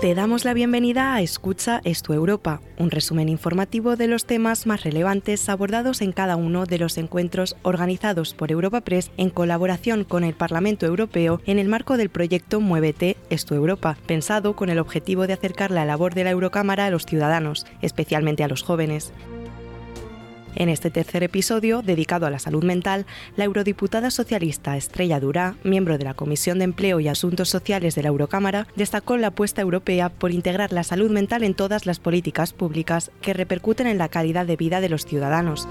Te damos la bienvenida a Escucha Esto Europa, un resumen informativo de los temas más relevantes abordados en cada uno de los encuentros organizados por Europa Press en colaboración con el Parlamento Europeo en el marco del proyecto Muévete Esto Europa, pensado con el objetivo de acercar la labor de la Eurocámara a los ciudadanos, especialmente a los jóvenes. En este tercer episodio, dedicado a la salud mental, la eurodiputada socialista Estrella Durá, miembro de la Comisión de Empleo y Asuntos Sociales de la Eurocámara, destacó la apuesta europea por integrar la salud mental en todas las políticas públicas que repercuten en la calidad de vida de los ciudadanos.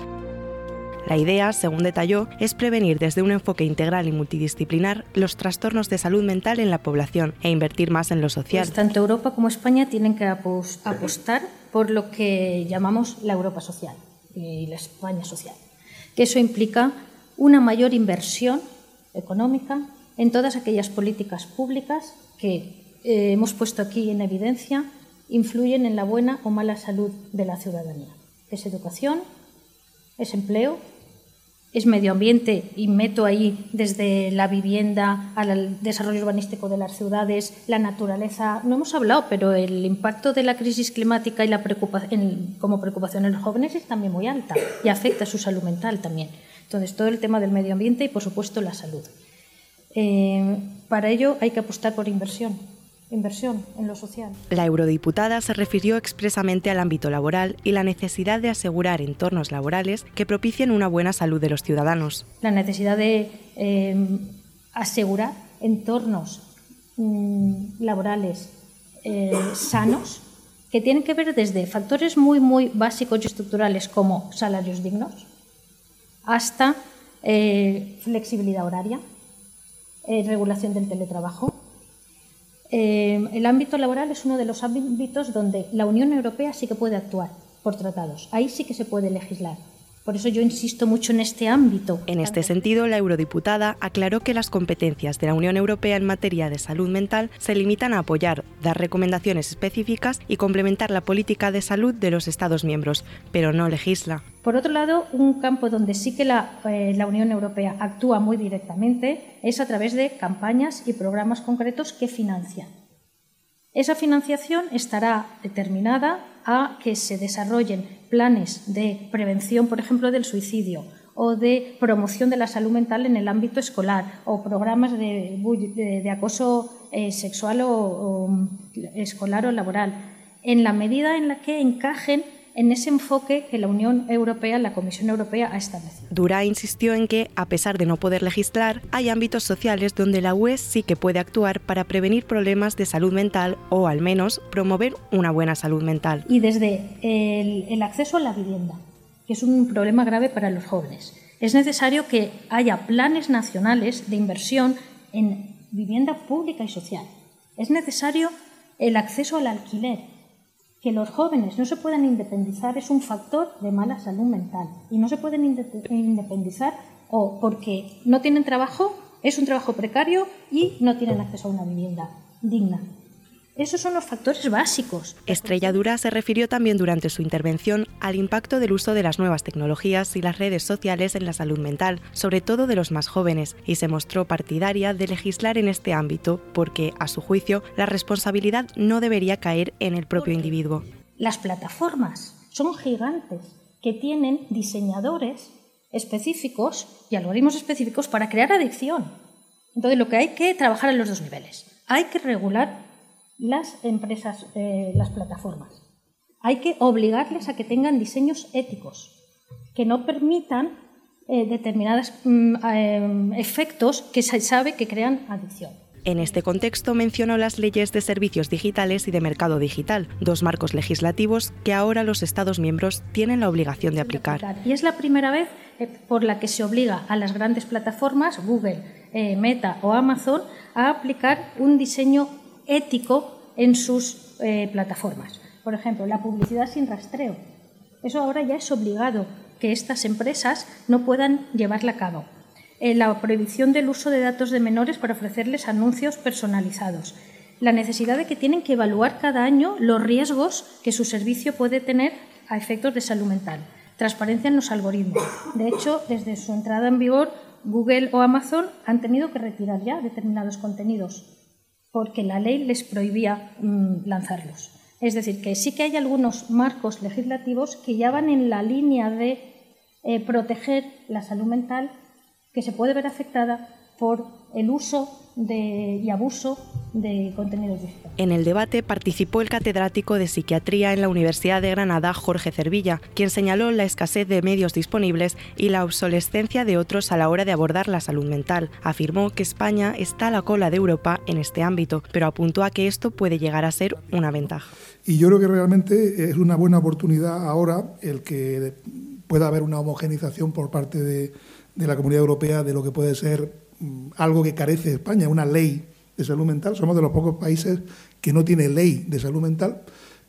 La idea, según detalló, es prevenir desde un enfoque integral y multidisciplinar los trastornos de salud mental en la población e invertir más en lo social. Pues tanto Europa como España tienen que apostar por lo que llamamos la Europa social y la España social. Que eso implica una mayor inversión económica en todas aquellas políticas públicas que eh, hemos puesto aquí en evidencia influyen en la buena o mala salud de la ciudadanía. Es educación, es empleo, es medio ambiente y meto ahí desde la vivienda al desarrollo urbanístico de las ciudades, la naturaleza. No hemos hablado, pero el impacto de la crisis climática y la preocupación, como preocupación en los jóvenes es también muy alta y afecta a su salud mental también. Entonces, todo el tema del medio ambiente y, por supuesto, la salud. Eh, para ello hay que apostar por inversión inversión en lo social. La eurodiputada se refirió expresamente al ámbito laboral y la necesidad de asegurar entornos laborales que propicien una buena salud de los ciudadanos. La necesidad de em, asegurar entornos mm, laborales eh, sanos que tienen que ver desde factores muy, muy básicos y estructurales como salarios dignos hasta eh, flexibilidad horaria, eh, regulación del teletrabajo, eh, el ámbito laboral es uno de los ámbitos donde la Unión Europea sí que puede actuar por tratados. Ahí sí que se puede legislar. Por eso yo insisto mucho en este ámbito. En este sentido, la eurodiputada aclaró que las competencias de la Unión Europea en materia de salud mental se limitan a apoyar, dar recomendaciones específicas y complementar la política de salud de los Estados miembros, pero no legisla. Por otro lado, un campo donde sí que la, eh, la Unión Europea actúa muy directamente es a través de campañas y programas concretos que financian. Esa financiación estará determinada a que se desarrollen planes de prevención, por ejemplo, del suicidio o de promoción de la salud mental en el ámbito escolar o programas de, acoso eh, sexual o escolar o laboral, en la medida en la que encajen en ese enfoque que la Unión Europea, la Comisión Europea ha establecido. Dura insistió en que, a pesar de no poder legislar, hay ámbitos sociales donde la UE sí que puede actuar para prevenir problemas de salud mental o al menos promover una buena salud mental. Y desde el, el acceso a la vivienda, que es un problema grave para los jóvenes. Es necesario que haya planes nacionales de inversión en vivienda pública y social. Es necesario el acceso al alquiler, que los jóvenes no se puedan independizar es un factor de mala salud mental y no se pueden independizar o porque no tienen trabajo, es un trabajo precario y no tienen acceso a una vivienda digna. Esos son los factores básicos. Estrella Dura se refirió también durante su intervención al impacto del uso de las nuevas tecnologías y las redes sociales en la salud mental, sobre todo de los más jóvenes, y se mostró partidaria de legislar en este ámbito porque, a su juicio, la responsabilidad no debería caer en el propio individuo. Las plataformas son gigantes que tienen diseñadores específicos y algoritmos específicos para crear adicción. Entonces, lo que hay que trabajar en los dos niveles. Hay que regular las empresas, eh, las plataformas. Hay que obligarles a que tengan diseños éticos, que no permitan eh, determinados mm, eh, efectos que se sabe que crean adicción. En este contexto mencionó las leyes de servicios digitales y de mercado digital, dos marcos legislativos que ahora los Estados miembros tienen la obligación de aplicar. Y es la primera vez por la que se obliga a las grandes plataformas, Google, Meta o Amazon, a aplicar un diseño ético en sus eh, plataformas. Por ejemplo, la publicidad sin rastreo. Eso ahora ya es obligado que estas empresas no puedan llevarla a cabo. Eh, la prohibición del uso de datos de menores para ofrecerles anuncios personalizados. La necesidad de que tienen que evaluar cada año los riesgos que su servicio puede tener a efectos de salud mental. Transparencia en los algoritmos. De hecho, desde su entrada en vigor, Google o Amazon han tenido que retirar ya determinados contenidos porque la ley les prohibía mm, lanzarlos. Es decir, que sí que hay algunos marcos legislativos que ya van en la línea de eh, proteger la salud mental que se puede ver afectada por el uso y abuso de contenidos digitales. En el debate participó el catedrático de psiquiatría en la Universidad de Granada, Jorge Cervilla, quien señaló la escasez de medios disponibles y la obsolescencia de otros a la hora de abordar la salud mental. Afirmó que España está a la cola de Europa en este ámbito, pero apuntó a que esto puede llegar a ser una ventaja. Y yo creo que realmente es una buena oportunidad ahora el que pueda haber una homogenización por parte de, de la Comunidad Europea de lo que puede ser algo que carece España, una ley de salud mental. Somos de los pocos países que no tiene ley de salud mental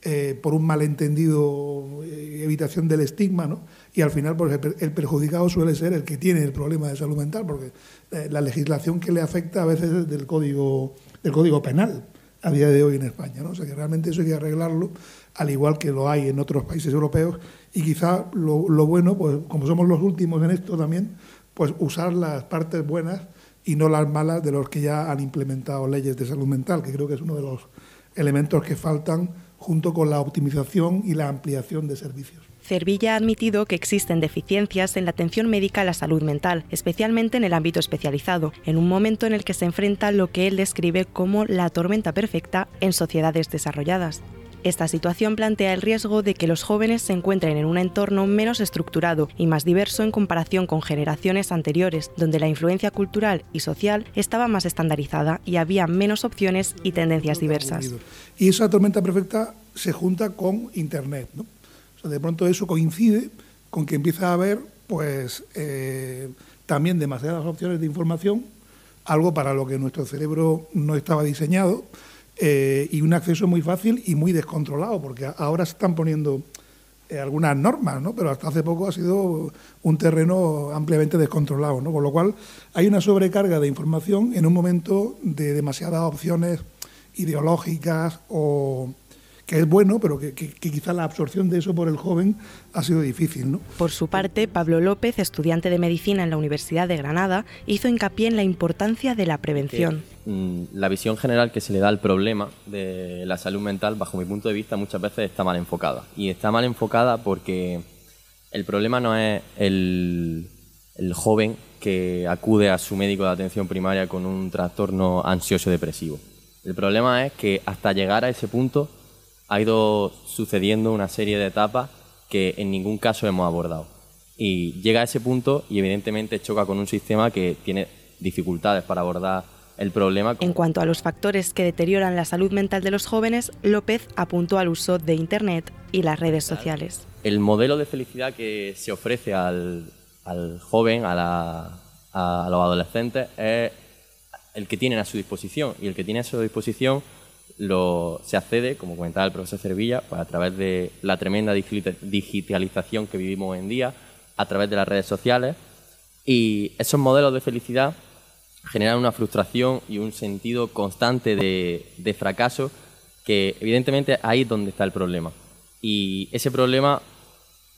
eh, por un malentendido eh, evitación del estigma, ¿no? Y al final pues, el perjudicado suele ser el que tiene el problema de salud mental, porque eh, la legislación que le afecta a veces es del código, del código penal a día de hoy en España. ¿no? O sea que realmente eso hay que arreglarlo, al igual que lo hay en otros países europeos. Y quizá lo, lo bueno, pues como somos los últimos en esto también, pues usar las partes buenas y no las malas de los que ya han implementado leyes de salud mental, que creo que es uno de los elementos que faltan junto con la optimización y la ampliación de servicios. Cervilla ha admitido que existen deficiencias en la atención médica a la salud mental, especialmente en el ámbito especializado, en un momento en el que se enfrenta lo que él describe como la tormenta perfecta en sociedades desarrolladas. Esta situación plantea el riesgo de que los jóvenes se encuentren en un entorno menos estructurado y más diverso en comparación con generaciones anteriores, donde la influencia cultural y social estaba más estandarizada y había menos opciones y tendencias diversas. Y esa tormenta perfecta se junta con Internet. ¿no? de pronto eso coincide con que empieza a haber pues, eh, también demasiadas opciones de información, algo para lo que nuestro cerebro no estaba diseñado eh, y un acceso muy fácil y muy descontrolado, porque ahora se están poniendo eh, algunas normas, ¿no? pero hasta hace poco ha sido un terreno ampliamente descontrolado, ¿no? con lo cual hay una sobrecarga de información en un momento de demasiadas opciones ideológicas o que es bueno, pero que, quizá la absorción de eso por el joven ha sido difícil. ¿no? Por su parte, Pablo López, estudiante de medicina en la Universidad de Granada, hizo hincapié en la importancia de la prevención. Mm, la visión general que se le da al problema de la salud mental, bajo mi punto de vista, muchas veces está mal enfocada. Y está mal enfocada porque el problema no es el, el joven que acude a su médico de atención primaria con un trastorno ansioso depresivo. El problema es que hasta llegar a ese punto ha ido sucediendo una serie de etapas que en ningún caso hemos abordado. Y llega a ese punto y evidentemente choca con un sistema que tiene dificultades para abordar el problema. En cuanto a los factores que deterioran la salud mental de los jóvenes, López apuntó al uso de Internet y las redes sociales. El modelo de felicidad que se ofrece al, joven, a, a los adolescentes, es el que tienen a su disposición. Y el que tiene a su disposición lo, se accede, como comentaba el profesor Cervilla, pues a través de la tremenda digitalización que vivimos hoy en día, a través de las redes sociales. Y esos modelos de felicidad generan una frustración y un sentido constante de, fracaso que evidentemente ahí es donde está el problema. Y ese problema,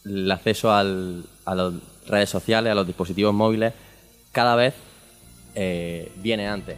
el acceso a las redes sociales, a los dispositivos móviles, cada vez eh, viene antes.